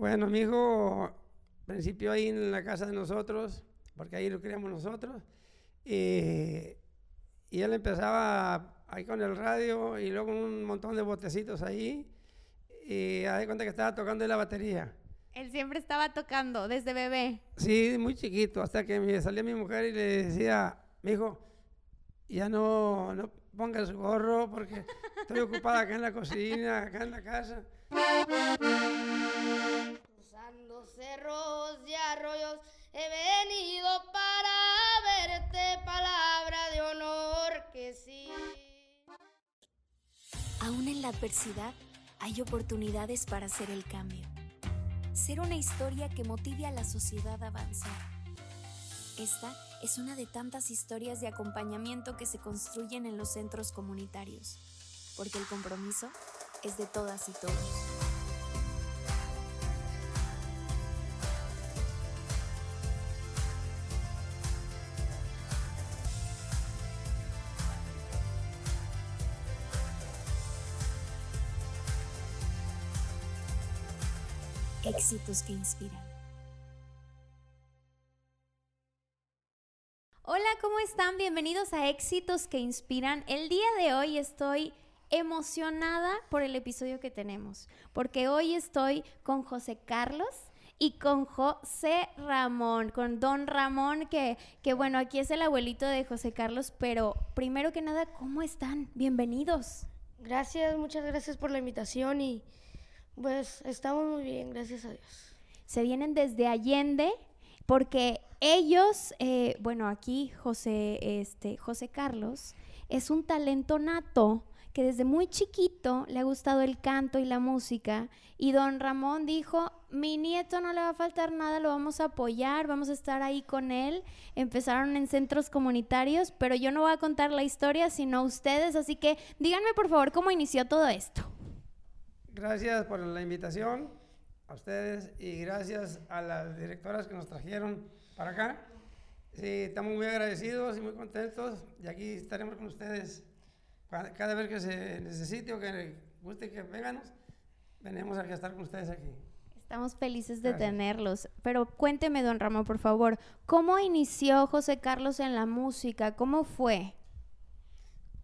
Bueno, mi hijo principio ahí en la casa de nosotros, porque ahí lo criamos nosotros, y, y él empezaba ahí con el radio y luego un montón de botecitos ahí, y de cuenta que estaba tocando la batería. Él siempre estaba tocando desde bebé. Sí, muy chiquito, hasta que me salía mi mujer y le decía, mi hijo, ya no, no ponga su gorro porque estoy ocupada acá en la cocina, acá en la casa. He venido para verte, palabra de honor que sí. Aún en la adversidad hay oportunidades para hacer el cambio. Ser una historia que motive a la sociedad a avanzar. Esta es una de tantas historias de acompañamiento que se construyen en los centros comunitarios, porque el compromiso es de todas y todos. Que inspiran. Hola, ¿cómo están? Bienvenidos a Éxitos que Inspiran. El día de hoy estoy emocionada por el episodio que tenemos, porque hoy estoy con José Carlos y con José Ramón, con Don Ramón, que, que bueno, aquí es el abuelito de José Carlos, pero primero que nada, ¿cómo están? Bienvenidos. Gracias, muchas gracias por la invitación y pues estamos muy bien, gracias a Dios. Se vienen desde Allende porque ellos, eh, bueno, aquí José, este, José Carlos es un talento nato que desde muy chiquito le ha gustado el canto y la música. Y don Ramón dijo, mi nieto no le va a faltar nada, lo vamos a apoyar, vamos a estar ahí con él. Empezaron en centros comunitarios, pero yo no voy a contar la historia, sino ustedes. Así que díganme por favor cómo inició todo esto. Gracias por la invitación a ustedes y gracias a las directoras que nos trajeron para acá. Sí, estamos muy agradecidos y muy contentos y aquí estaremos con ustedes cada vez que se necesite o que guste que venganos, venimos a estar con ustedes aquí. Estamos felices de tenerlos, pero cuénteme, don Ramón, por favor, ¿cómo inició José Carlos en la música? ¿Cómo fue?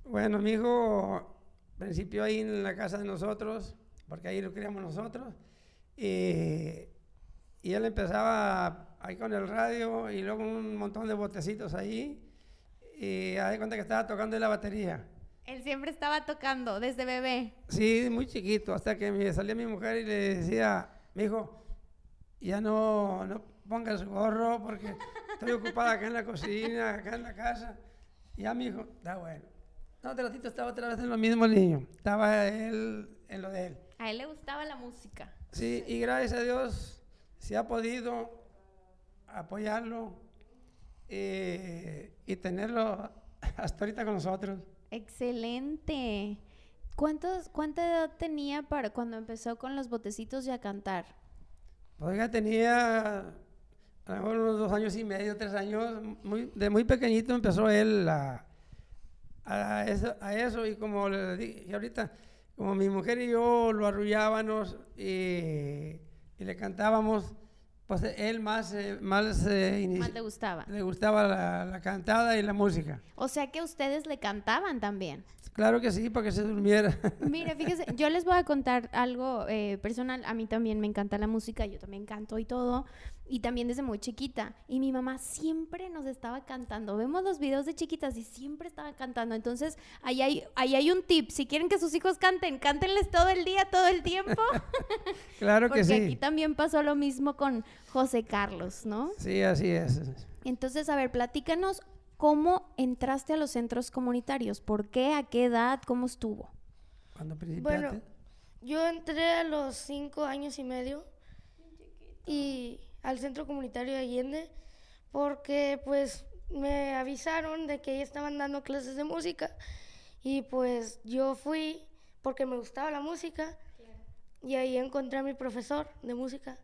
Bueno, mi hijo principio ahí en la casa de nosotros, porque ahí lo criamos nosotros, y, y él empezaba ahí con el radio y luego un montón de botecitos ahí, y de cuenta que estaba tocando la batería. Él siempre estaba tocando desde bebé. Sí, muy chiquito, hasta que me salía mi mujer y le decía, mi hijo, ya no, no ponga su gorro porque estoy ocupada acá en la cocina, acá en la casa. Y ya mi hijo, está bueno. No, ratito estaba otra vez en lo mismo niño. Estaba él en lo de él. A él le gustaba la música. Sí, y gracias a Dios se ha podido apoyarlo eh, y tenerlo hasta ahorita con nosotros. Excelente. ¿Cuántos, ¿Cuánta edad tenía para cuando empezó con los botecitos y a cantar? Pues ya tenía a lo mejor unos dos años y medio, tres años. Muy, de muy pequeñito empezó él a, a, eso, a eso, y como le dije ahorita, como mi mujer y yo lo arrullábamos y, y le cantábamos, pues él más, eh, más, eh, más, le gustaba. Le gustaba la, la, cantada y la música. O sea que ustedes le cantaban también. Claro que sí, para que se durmiera. Mire, fíjese, yo les voy a contar algo eh, personal. A mí también me encanta la música, yo también canto y todo. Y también desde muy chiquita. Y mi mamá siempre nos estaba cantando. Vemos los videos de chiquitas y siempre estaba cantando. Entonces, ahí hay, ahí hay un tip. Si quieren que sus hijos canten, cántenles todo el día, todo el tiempo. claro que sí. Porque aquí también pasó lo mismo con José Carlos, ¿no? Sí, así es. Entonces, a ver, platícanos ¿Cómo entraste a los centros comunitarios? ¿Por qué? ¿A qué edad? ¿Cómo estuvo? ¿Cuándo principiaste? Bueno, yo entré a los cinco años y medio y al centro comunitario de Allende porque pues me avisaron de que ya estaban dando clases de música y pues yo fui porque me gustaba la música y ahí encontré a mi profesor de música.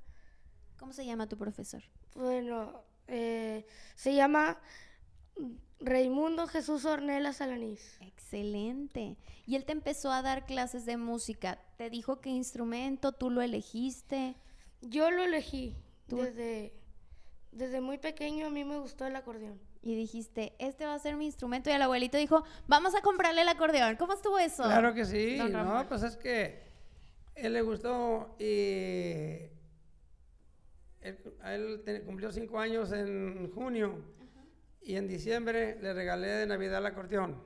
¿Cómo se llama tu profesor? Bueno, eh, se llama Raimundo Jesús Ornella Salanís. Excelente. Y él te empezó a dar clases de música. ¿Te dijo qué instrumento? ¿Tú lo elegiste? Yo lo elegí. Tú- Desde, desde muy pequeño a mí me gustó el acordeón. Y dijiste, este va a ser mi instrumento. Y el abuelito dijo, vamos a comprarle el acordeón. ¿Cómo estuvo eso? Claro que sí, no, pues es que él le gustó y él, a él te- cumplió cinco años en junio y en diciembre le regalé de Navidad el acordeón.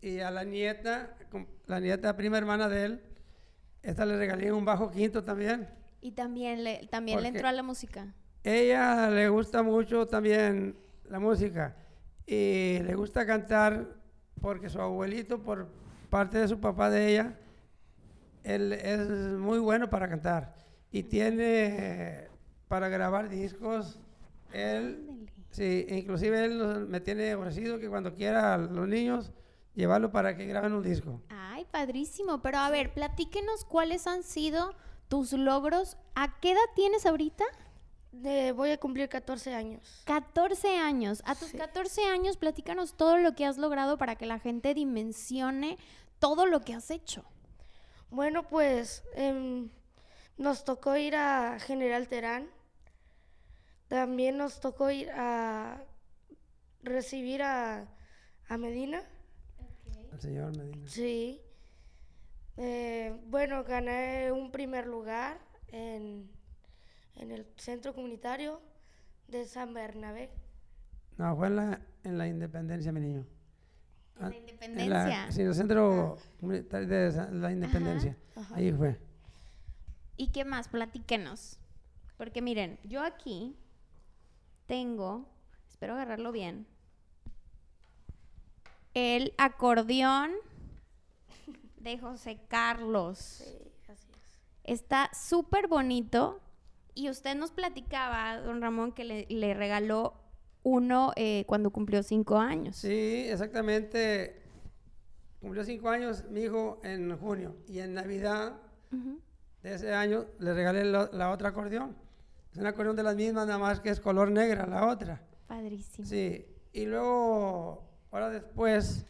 Y a la nieta, la nieta prima hermana de él, esta le regalé un bajo quinto también. Y también le, también le entró a la música. Ella le gusta mucho también la música y le gusta cantar porque su abuelito, por parte de su papá de ella, él es muy bueno para cantar y tiene para grabar discos. Él, sí, inclusive él nos- me tiene ofrecido que cuando quiera a los niños llevarlo para que graben un disco. Ay, padrísimo. Pero a ver, platíquenos cuáles han sido tus logros. ¿A qué edad tienes ahorita? De- voy a cumplir 14 años. 14 años. A tus Sí. 14 años, platícanos todo lo que has logrado para que la gente dimensione todo lo que has hecho. Bueno, pues em, nos tocó ir a General Terán. También nos tocó ir a recibir a, a Medina. El señor Medina. Sí. Eh, bueno, gané un primer lugar en, en el centro comunitario de San Bernabé. No, fue en la, en la independencia, mi niño. En la Ah, independencia. sí, en el centro comunitario de la independencia. Ajá. Ahí fue. ¿Y qué más? Platíquenos. Porque miren, yo aquí tengo, espero agarrarlo bien, el acordeón de José Carlos. Sí, así es. Está súper bonito y usted nos platicaba, don Ramón, que le, le regaló uno eh, cuando cumplió cinco años. Sí, exactamente. Cumplió cinco años mi hijo en junio y en Navidad de ese año le regalé la otra acordeón. Es un acordeón de las mismas, nada más que es color negra la otra. Padrísimo. Sí, y luego, ahora después,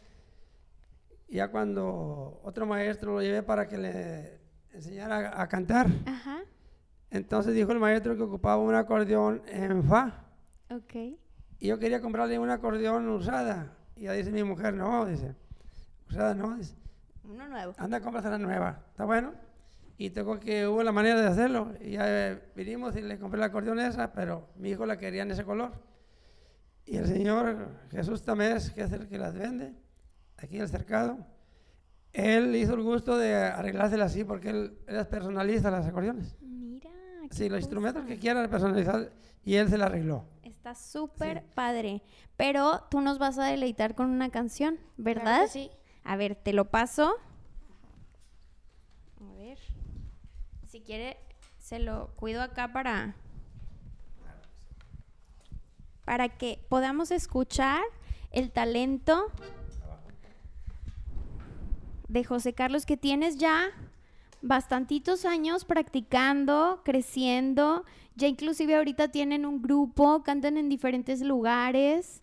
ya cuando otro maestro lo llevé para que le enseñara a, a cantar, Ajá, entonces dijo el maestro que ocupaba un acordeón en fa. ok. Y yo quería comprarle una acordeón usada. Y ya dice mi mujer, no, dice, usada no, dice, Uno nuevo. anda, cómprate la nueva, ¿está bueno? Y tengo que hubo la manera de hacerlo. Y ya eh, vinimos y le compré la acordeón esa, pero mi hijo la quería en ese color. Y el señor Jesús Tamés, que es el que las vende, aquí en el cercado, él hizo el gusto de arreglársela así porque él, personalista las acordeones. Mira. Sí, los instrumentos que quiera personalizar y él se la arregló. Está súper Sí. padre. Pero tú nos vas a deleitar con una canción, Claro ¿verdad? que sí. A ver, te lo paso. A ver. Si quiere, se lo cuido acá para. Para que podamos escuchar el talento de José Carlos, que tienes ya bastantitos años practicando, creciendo. Ya inclusive ahorita tienen un grupo, cantan en diferentes lugares.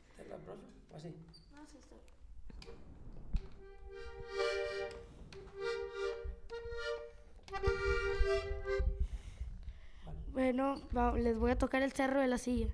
Bueno, les voy a tocar el cerro de la silla.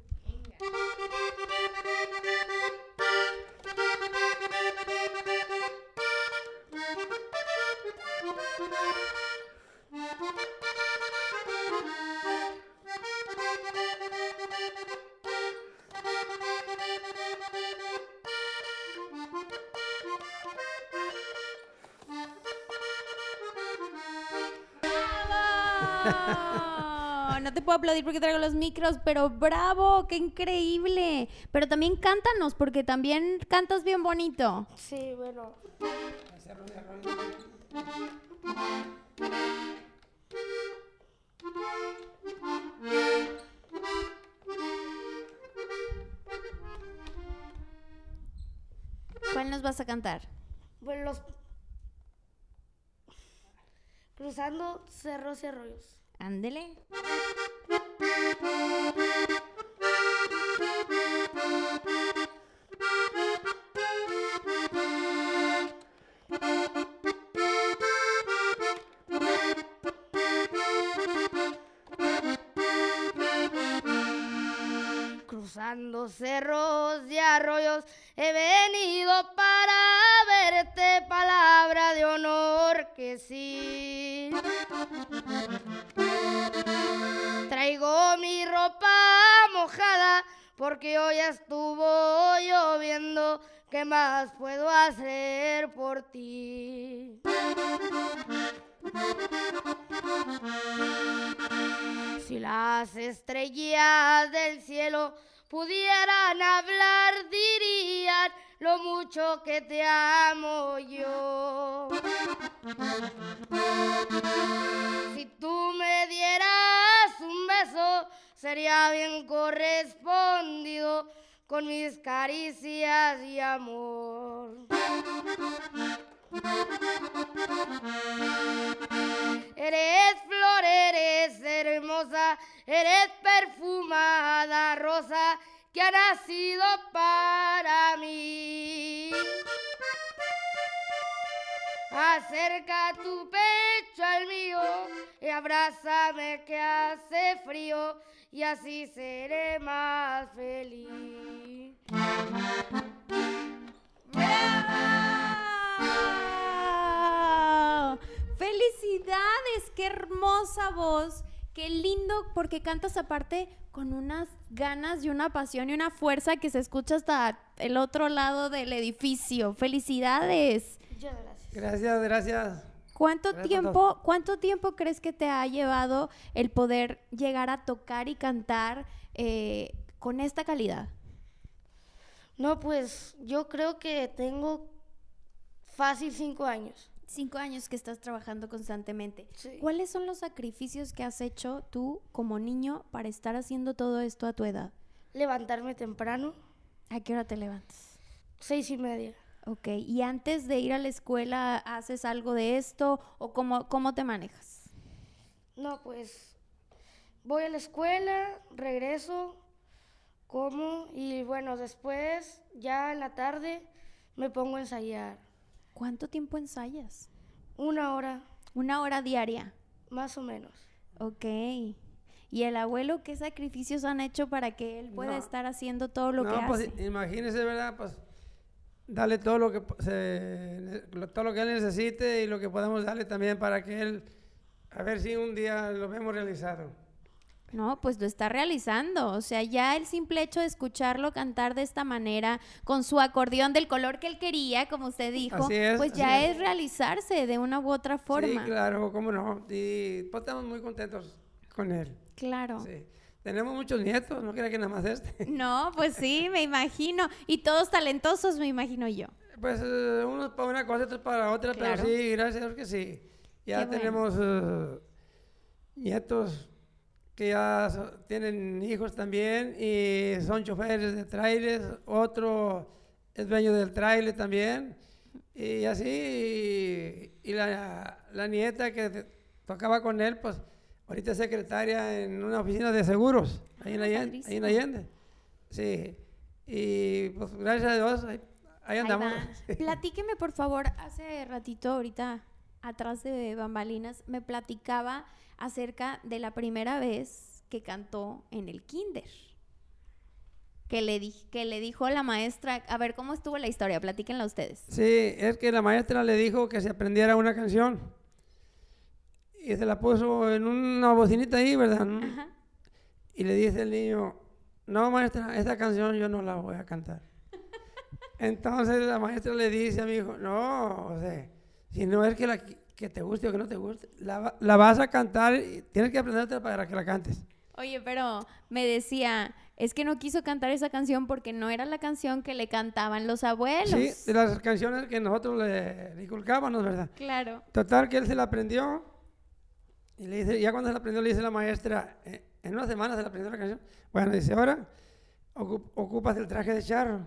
No te puedo aplaudir porque traigo los micros, pero bravo, qué increíble. Pero también cántanos, porque también cantas bien bonito. Sí, bueno. ¿Cuál nos vas a cantar? Bueno, los... Cruzando cerros y arroyos. Ándele. cruzando cerros y arroyos, he venido para verte, palabra de honor que sí. Traigo mi ropa mojada porque hoy estuvo lloviendo. ¿Qué más puedo hacer por ti? Si las estrellas del cielo pudieran hablar, dirían lo mucho que te amo yo. Si tú me dieras un beso, sería bien correspondido con mis caricias y amor. Acerca tu pecho al mío y abrázame que hace frío y así seré más feliz. ¡Bravo! ¡Felicidades! ¡Qué hermosa voz! Qué lindo porque cantas aparte con unas ganas y una pasión y una fuerza que se escucha hasta el otro lado del edificio. ¡Felicidades! Muchas gracias. Gracias, gracias. ¿Cuánto Gracias, tiempo, ¿Cuánto tiempo crees que te ha llevado el poder llegar a tocar y cantar eh, con esta calidad? No, pues yo creo que tengo fácil cinco años. Cinco años que estás trabajando constantemente. Sí. ¿Cuáles son los sacrificios que has hecho tú como niño para estar haciendo todo esto a tu edad? Levantarme temprano, ¿A qué hora te levantas? seis y media. Ok, ¿y antes de ir a la escuela haces algo de esto o cómo, cómo te manejas? No, pues voy a la escuela, regreso, como y bueno, después ya en la tarde me pongo a ensayar. ¿Cuánto tiempo ensayas? Una hora, Una hora diaria. más o menos. Ok. ¿Y el abuelo qué sacrificios han hecho para que él pueda No. estar haciendo todo lo no, que pues hace? imagínese, ¿verdad? Pues darle todo lo que se, todo lo que él necesite y lo que podamos darle también para que él a ver si un día lo vemos realizado. No, pues lo está realizando. O sea, ya el simple hecho de escucharlo cantar de esta manera, con su acordeón del color que él quería, como usted dijo, es, pues ya es. es realizarse de una u otra forma. Sí, claro, cómo no. Y pues estamos muy contentos con él. Claro. Sí. Tenemos muchos nietos, no crea que nada más este. No, pues sí, me imagino. Y todos talentosos, me imagino yo. Pues eh, unos para una cosa, otros para otra, Claro. pero sí, gracias a Dios que sí. Ya Qué bueno. tenemos eh, nietos que ya so- tienen hijos también y son choferes de trailers, otro es dueño del trailer también. Y así, y, y la, la nieta que tocaba con él, pues ahorita es secretaria en una oficina de seguros, ahí en Ah, Allende. Ahí en. Allende. Sí, y pues gracias a Dios, ahí, ahí Ahí andamos. va. Platíqueme, por favor, hace ratito, ahorita, atrás de bambalinas, me platicaba acerca de la primera vez que cantó en el kinder. Que le, di- que le dijo la maestra, a ver, ¿cómo estuvo la historia? Platíquenla ustedes. Sí, es que la maestra le dijo que se aprendiera una canción. Y se la puso en una bocinita ahí, ¿verdad? Ajá. Y le dice el niño, no maestra, esta canción yo no la voy a cantar. Entonces la maestra le dice a mi hijo, no, o sea, si no es que, la, que te guste o que no te guste, la, va- la vas a cantar y tienes que aprenderte para que la cantes. Oye, pero me decía, es que no quiso cantar esa canción porque no era la canción que le cantaban los abuelos. Sí, de las canciones que nosotros le, le inculcábamos, ¿verdad? Claro. Total, que él se la aprendió. Y le dice, ya cuando se la aprendió, le dice la maestra, "Eh, en una semana se la aprendió la canción. Bueno, dice, ahora ocu- ocupas el traje de charro.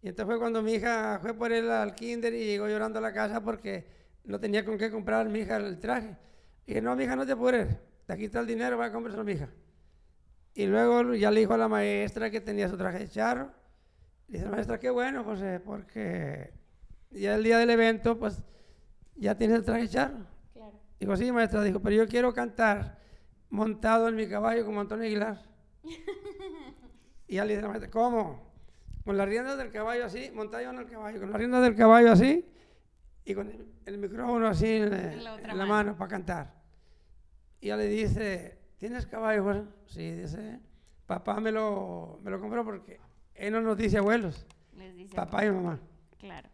Y entonces fue cuando mi hija fue por él al kinder y llegó llorando a la casa porque no tenía con qué comprar mi hija el traje. Y dije, no, mi hija, no te apures. Aquí está el dinero, va a comprarlo mi hija. Y luego ya le dijo a la maestra que tenía su traje de charro. Le dice maestra, qué bueno, José, porque ya el día del evento, pues ya tienes el traje de charro. Dijo, sí, maestra, dijo, pero yo quiero cantar montado en mi caballo como Antonio Aguilar. Y ya le dice la maestra, ¿cómo? Con las riendas del caballo así, montado en el caballo, con las riendas del caballo así, y con el, el micrófono así en, la- En la en la mano. mano para cantar. Y ya le dice, ¿tienes caballo, José? Sí, dice, papá me lo, me lo compró porque él no nos dice abuelos, Les dice papá y mamá. Claro.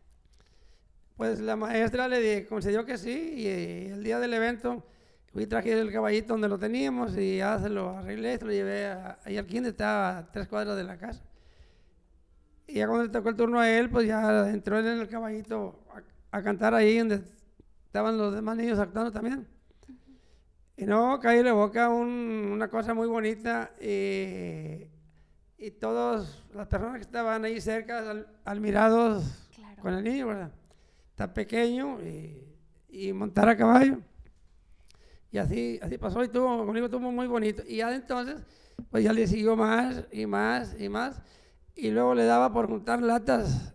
Pues la maestra le di- concedió que sí y, eh, el día del evento fui traje el caballito donde lo teníamos y ya se lo arreglé, se lo llevé a- ahí al kinder, estaba a tres cuadras de la casa. Y ya cuando le tocó el turno a él, pues ya entró él en el caballito a, a cantar ahí donde estaban los demás niños actuando también. Y no, caí la boca un- una cosa muy bonita y, y todas las personas que estaban ahí cerca, al- admirados Claro. con el niño, ¿verdad? Está pequeño y, y montar a caballo. Y así, así pasó y tuvo, conmigo estuvo muy bonito. Y ya de entonces, pues ya le siguió más y más y más. Y luego le daba por juntar latas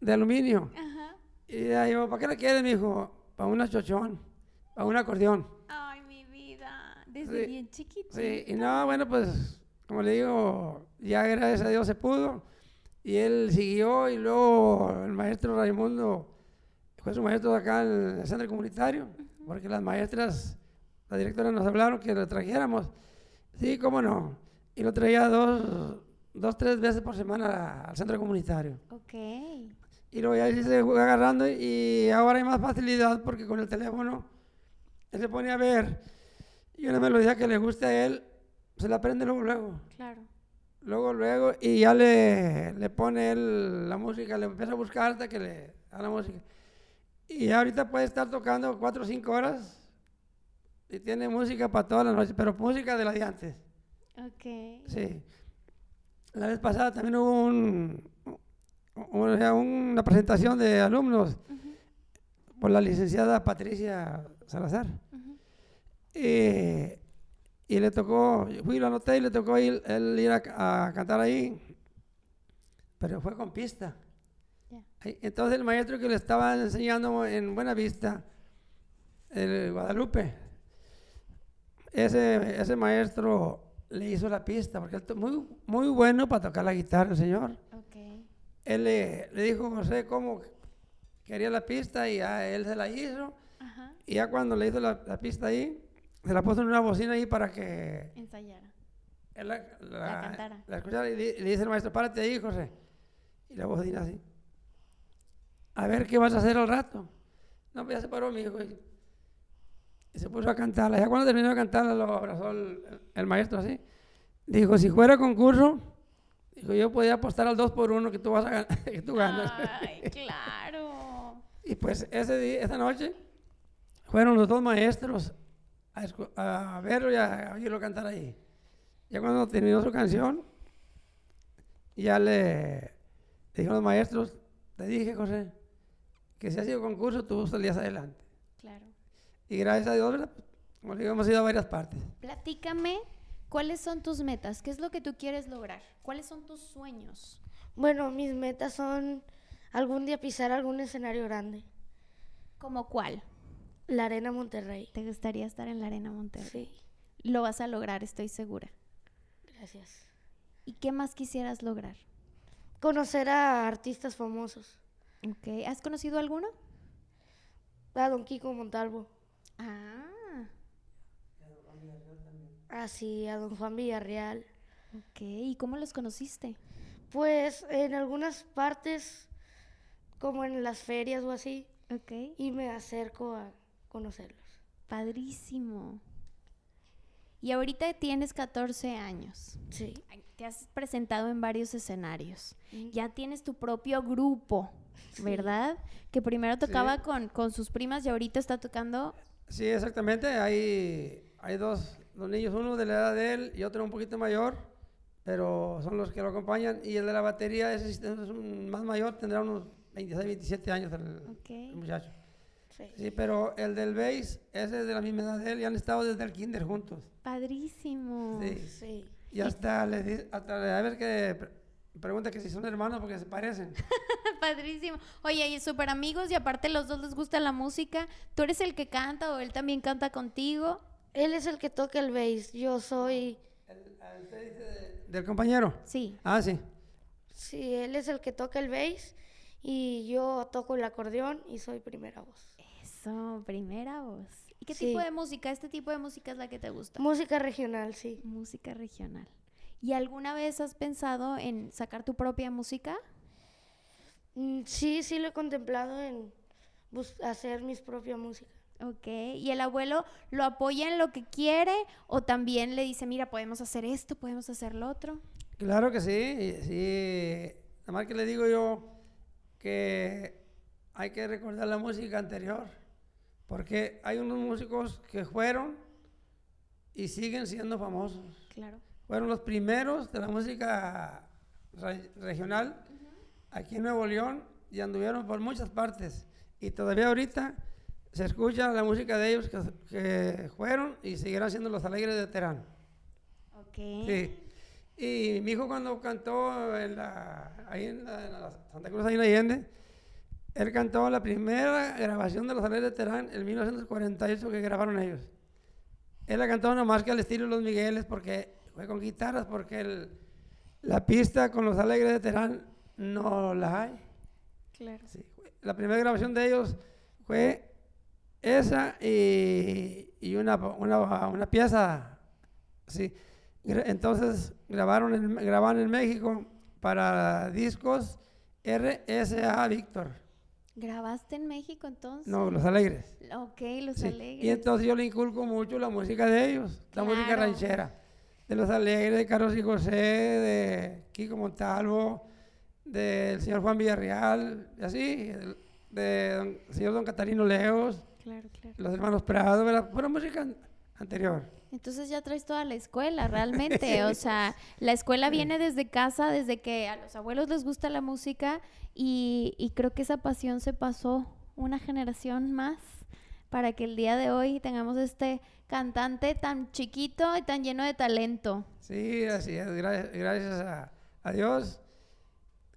de aluminio. Ajá. Y ya yo, ¿para qué la quieres, mijo? Para una chochón, para un acordeón. Ay, mi vida. Desde Sí, bien chiquito. Sí, y no, bueno, pues, como le digo, ya gracias a Dios se pudo. Y él siguió y luego el maestro Raimundo fue su maestro acá en el centro comunitario, porque las maestras, la directora nos hablaron que lo trajéramos. Sí, cómo no. Y lo traía dos, dos tres veces por semana al centro comunitario. Ok. Y luego ya se fue agarrando y ahora hay más facilidad porque con el teléfono él se pone a ver y una melodía que le guste a él, se la aprende luego, luego, Claro. luego, luego y ya le, le pone él la música, le empieza a buscar hasta que le da la música. Y ahorita puede estar tocando cuatro o cinco horas y tiene música para toda la noche, pero música de la de antes. Ok. Sí. La vez pasada también hubo un, un- una presentación de alumnos por la licenciada Patricia Salazar. Eh, y le tocó, fui lo anoté y le tocó ir, él ir a, a cantar ahí, pero fue con pista. Entonces el maestro que le estaba enseñando en Buena Vista, el Guadalupe, ese, ese maestro le hizo la pista, porque él muy, muy bueno para tocar la guitarra, el señor. Ok. Él le, le dijo a José cómo quería la pista y a él se la hizo. Ajá. Y ya cuando le hizo la, la pista ahí, se la puso en una bocina ahí para que Ensayara. él la, La cantara. la escuchara. Y le, le dice el maestro, párate ahí, José. Y la bocina así. A ver qué vas a hacer al rato. No, pues ya se paró mi hijo. Y, y se puso a cantarla. Ya cuando terminó de cantarla, lo abrazó el, el maestro así. Dijo, si fuera concurso, dijo, yo podía apostar al 2 por 1 que tú vas a ganar, que tú ganas. Ay, claro. Y pues ese día, esa noche, fueron los dos maestros a verlo y a oírlo cantar ahí. Ya cuando terminó su canción, ya le, le dijeron los maestros, te dije, José, que si ha sido concurso, tú salías adelante. Claro. Y gracias a Dios, ¿verdad? como le digo, hemos ido a varias partes. Platícame, ¿cuáles son tus metas? ¿Qué es lo que tú quieres lograr? ¿Cuáles son tus sueños? Bueno, mis metas son algún día pisar algún escenario grande. ¿Como cuál? La Arena Monterrey. ¿Te gustaría estar en la Arena Monterrey? Sí, Lo vas a lograr, estoy segura. gracias. ¿Y qué más quisieras lograr? Conocer a artistas famosos. Ok. ¿Has conocido alguno? A Don Kiko Montalvo. Ah, Así, a Don Juan Villarreal. ok. ¿Y cómo los conociste? Pues en algunas partes, como en las ferias o así, Ok. y me acerco a conocerlos. Padrísimo. Y ahorita tienes 14 años. Sí. Te has presentado en varios escenarios. Mm. Ya tienes tu propio grupo, ¿verdad? Que primero tocaba con, con sus primas y ahorita está tocando. Sí, exactamente. Hay, hay dos, dos niños, uno de la edad de él y otro un poquito mayor, pero son los que lo acompañan. Y el de la batería, ese sí es un más mayor, tendrá unos 26, 27 años el, Ok. el muchacho. Sí. Sí, pero el del bass, ese es de la misma edad de él y han estado desde el kinder juntos. Padrísimo. Sí. Sí. Y hasta le hasta a ver que pregunta que si son hermanos porque se parecen. Padrísimo. Oye, y súper amigos y aparte los dos les gusta la música. ¿Tú eres el que canta o él también canta contigo? Él es el que toca el bass. Yo soy. El- usted dice de- del compañero? Sí. Ah, sí. Sí, él es el que toca el bass y yo toco el acordeón y soy primera voz. Eso, primera voz. ¿Y qué Sí. tipo de música? ¿Este tipo de música es la que te gusta? Música regional, sí. música regional. ¿Y alguna vez has pensado en sacar tu propia música? Mm, Sí, sí lo he contemplado en hacer mis propia música. Ok. ¿Y el abuelo lo apoya en lo que quiere o también le dice, mira, podemos hacer esto, podemos hacer lo otro? Claro que sí, sí. Nada más que le digo yo que hay que recordar la música anterior, porque hay unos músicos que fueron y siguen siendo famosos. Claro. Fueron los primeros de la música re- regional aquí en Nuevo León y anduvieron por muchas partes. Y todavía ahorita se escucha la música de ellos que, que fueron y seguirán siendo los alegres de Terán. Ok. Sí. Y mi hijo cuando cantó en la, ahí en la, en la Santa Cruz, ahí en Allende, él cantó la primera grabación de los Alegres de Terán en 1948 que grabaron ellos. Él la cantó nomás que al estilo de los Migueles porque fue con guitarras porque el- la pista con los Alegres de Terán no la hay. Claro. Sí, La primera grabación de ellos fue esa y, y una, una, una pieza. Sí. Entonces grabaron en, grabaron en México para discos RSA Víctor. ¿Grabaste en México entonces? No, Los Alegres. Ok, los Sí. alegres. Y entonces yo le inculco mucho la música de ellos, la música ranchera. De Los Alegres, de Carlos y José, de Kiko Montalvo, del señor Juan Villarreal, y así, del de don- señor don Catarino Leos, Claro, claro. los hermanos Prado, ¿verdad? Pura música an- anterior. Entonces ya traes toda la escuela, realmente. O sea, la escuela viene desde casa, desde que a los abuelos les gusta la música y, y creo que esa pasión se pasó una generación más para que el día de hoy tengamos este cantante tan chiquito y tan lleno de talento. Sí, así es, gra- gracias a, a Dios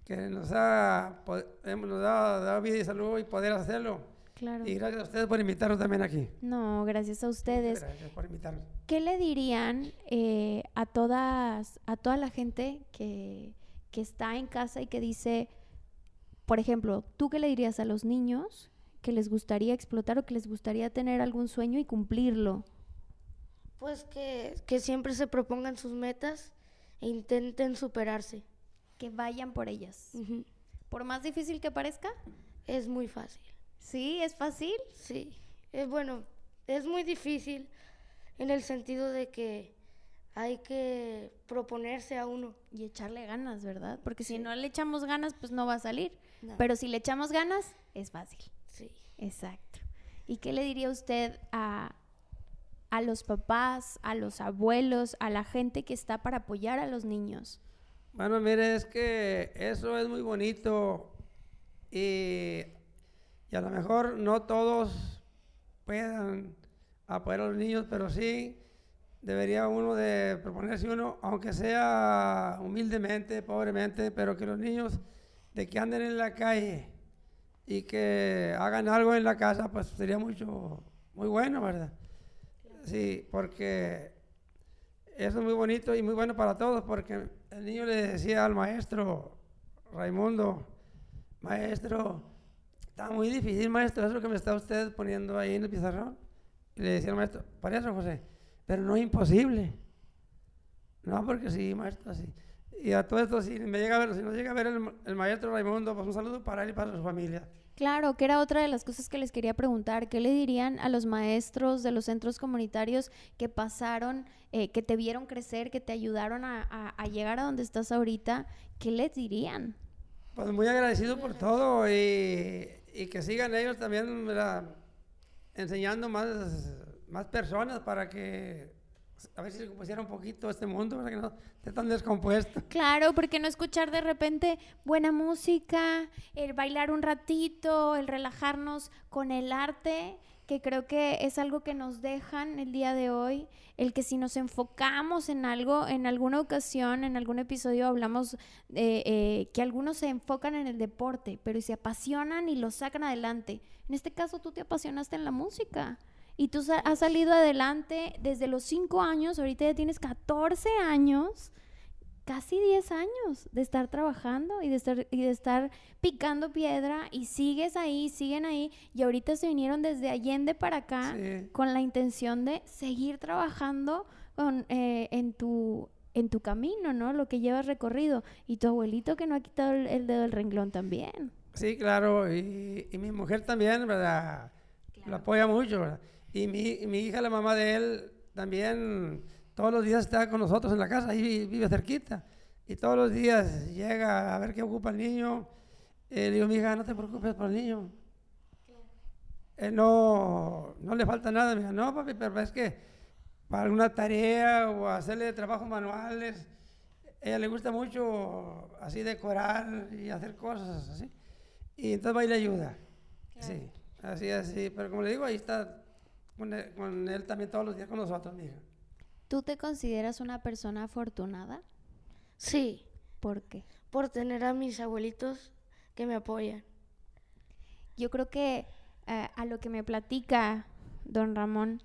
que nos ha, hemos- nos ha dado vida y salud y poder hacerlo. Claro. Y gracias a ustedes por invitarnos también aquí. No, gracias a ustedes. Gracias por invitarnos. ¿Qué le dirían eh, a todas, a toda la gente que, que está en casa y que dice, por ejemplo, ¿tú qué le dirías a los niños que les gustaría explotar o que les gustaría tener algún sueño y cumplirlo? Pues que, que siempre se propongan sus metas e intenten superarse. Que vayan por ellas. Por más difícil que parezca, Es muy fácil. sí, es fácil. Sí, es bueno, es muy difícil en el sentido de que hay que proponerse a uno. Y echarle ganas, ¿verdad? Porque si no le echamos ganas, pues no va a salir. No. Pero si le echamos ganas, es fácil. Sí. Exacto. ¿Y qué le diría usted a, a los papás, a los abuelos, a la gente que está para apoyar a los niños? Bueno, mire, es que eso es muy bonito y, y a lo mejor no todos puedan apoyar a los niños, pero sí debería uno de proponerse uno, aunque sea humildemente, pobremente, pero que los niños de que anden en la calle y que hagan algo en la casa, pues sería mucho, muy bueno, ¿verdad? Sí, porque eso es muy bonito y muy bueno para todos, porque el niño le decía al maestro Raimundo, maestro, está muy difícil, maestro, eso que me está usted poniendo ahí en el pizarrón. Y le decía al maestro, para eso, José, pero no es imposible. No, porque sí, maestro, sí. Y a todo esto, si, me llega a ver, si nos llega a ver el, el maestro Raimundo, pues un saludo para él y para su familia. Claro, que era otra de las cosas que les quería preguntar. ¿Qué le dirían a los maestros de los centros comunitarios que pasaron, eh, que te vieron crecer, que te ayudaron a, a- a llegar a donde estás ahorita? ¿Qué les dirían? Pues muy agradecido por todo y, y que sigan ellos también enseñando más, más personas para que a ver si se compusiera un poquito este mundo, para que no esté tan descompuesto. Claro, porque no escuchar de repente buena música, el bailar un ratito, el relajarnos con el arte, que creo que es algo que nos dejan el día de hoy, el que si nos enfocamos en algo, en alguna ocasión, en algún episodio hablamos eh, que algunos se enfocan en el deporte, pero se apasionan y lo sacan adelante. En este caso tú te apasionaste en la música. Y tú sa- has salido adelante desde los 5 años, ahorita ya tienes 14 años casi 10 años de estar trabajando y de estar, y de estar picando piedra y sigues ahí, siguen ahí y ahorita se vinieron desde Allende para acá Sí. con la intención de seguir trabajando con, eh, en, tu, en tu camino, ¿no? Lo que llevas recorrido. Y tu abuelito que no ha quitado el, el dedo del renglón también. Sí, claro, y, y mi mujer también, ¿verdad? Lo apoya mucho, ¿verdad? Y mi, mi hija, la mamá de él, también todos los días está con nosotros en la casa, ahí vi- vive cerquita. Y todos los días llega a ver qué ocupa el niño. Eh, le digo, mi hija, no te preocupes por el niño. Él no, no le falta nada. Me dijo, no, papi, pero es que para alguna tarea o hacerle trabajos manuales, ella le gusta mucho así decorar y hacer cosas así. Y entonces va y le ayuda. Sí, así, así. Pero como le digo, ahí está con él, con él también todos los días con nosotros, mi hija. ¿Tú te consideras una persona afortunada? Sí, ¿Por qué? por tener a mis abuelitos que me apoyan. Yo creo que eh, a lo que me platica don Ramón,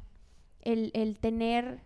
el, el tener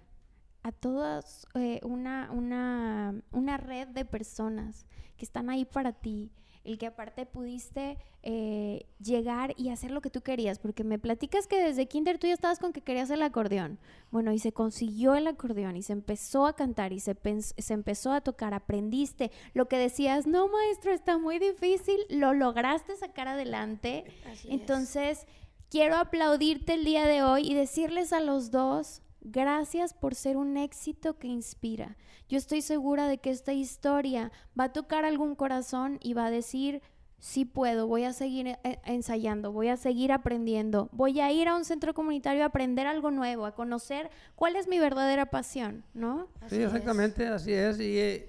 a todas eh, una, una, una red de personas que están ahí para ti, el que aparte pudiste eh, llegar y hacer lo que tú querías, porque me platicas que desde kinder tú ya estabas con que querías el acordeón. Bueno, y se consiguió el acordeón y se empezó a cantar y se, se empezó a tocar, aprendiste lo que decías, no maestro, está muy difícil, lo lograste sacar adelante. Así es. Entonces, quiero aplaudirte el día de hoy y decirles a los dos, gracias por ser un éxito que inspira. Yo estoy segura de que esta historia va a tocar algún corazón y va a decir, sí puedo, voy a seguir eh, ensayando, voy a seguir aprendiendo, voy a ir a un centro comunitario a aprender algo nuevo, a conocer cuál es mi verdadera pasión, ¿no? Así sí, es. exactamente, así es. Y,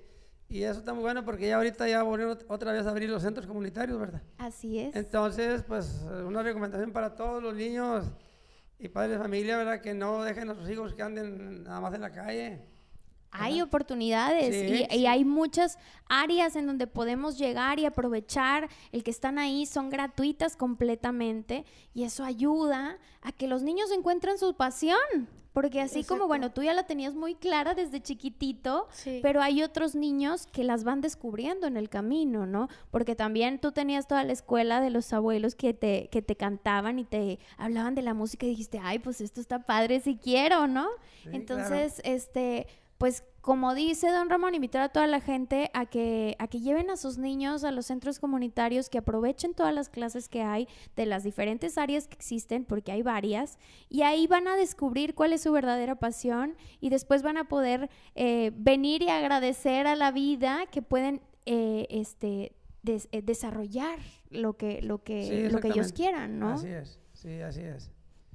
y eso está muy bueno porque ya ahorita ya volvieron ot- otra vez a abrir los centros comunitarios, ¿verdad? Así es. Entonces, pues una recomendación para todos los niños y padres de familia, ¿verdad? Que no dejen a sus hijos que anden nada más en la calle. Hay oportunidades Sí, y, y hay muchas áreas en donde podemos llegar y aprovechar. El que están ahí son gratuitas completamente y eso ayuda a que los niños encuentren su pasión. Porque así como, bueno, tú ya la tenías muy clara desde chiquitito, Sí. pero hay otros niños que las van descubriendo en el camino, ¿no? Porque también tú tenías toda la escuela de los abuelos que te, que te cantaban y te hablaban de la música y dijiste, ay, pues esto está padre si quiero, ¿no? Entonces, este, pues como dice don Ramón, invitar a toda la gente a que, a que lleven a sus niños a los centros comunitarios, que aprovechen todas las clases que hay de las diferentes áreas que existen, porque hay varias, y ahí van a descubrir cuál es su verdadera pasión y después van a poder eh, venir y agradecer a la vida que pueden eh, este, des- eh, desarrollar lo que, lo que, Sí, lo que ellos quieran, ¿no? Así es, sí, así es.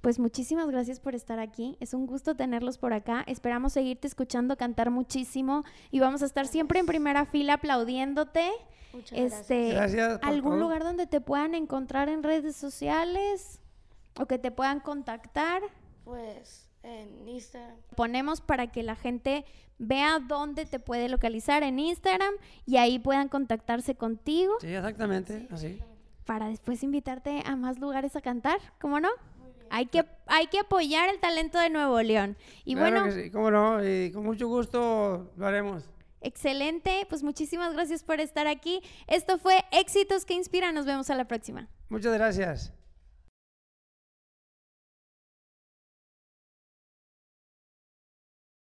Pues muchísimas gracias por estar aquí. Es un gusto tenerlos por acá. Esperamos seguirte escuchando cantar muchísimo y vamos a estar siempre en primera fila aplaudiéndote. Muchas gracias. Este, Gracias algún todo. lugar donde te puedan encontrar en redes sociales o que te puedan contactar. Pues en Instagram. Ponemos para que la gente vea dónde te puede localizar en Instagram y ahí puedan contactarse contigo Sí, exactamente, así. para después invitarte a más lugares a cantar, ¿cómo no? Hay que, hay que apoyar el talento de Nuevo León. Y Claro bueno, que sí, cómo no, y con mucho gusto lo haremos. excelente. Pues muchísimas gracias por estar aquí. Esto fue Éxitos que Inspiran. Nos vemos a la próxima. Muchas gracias.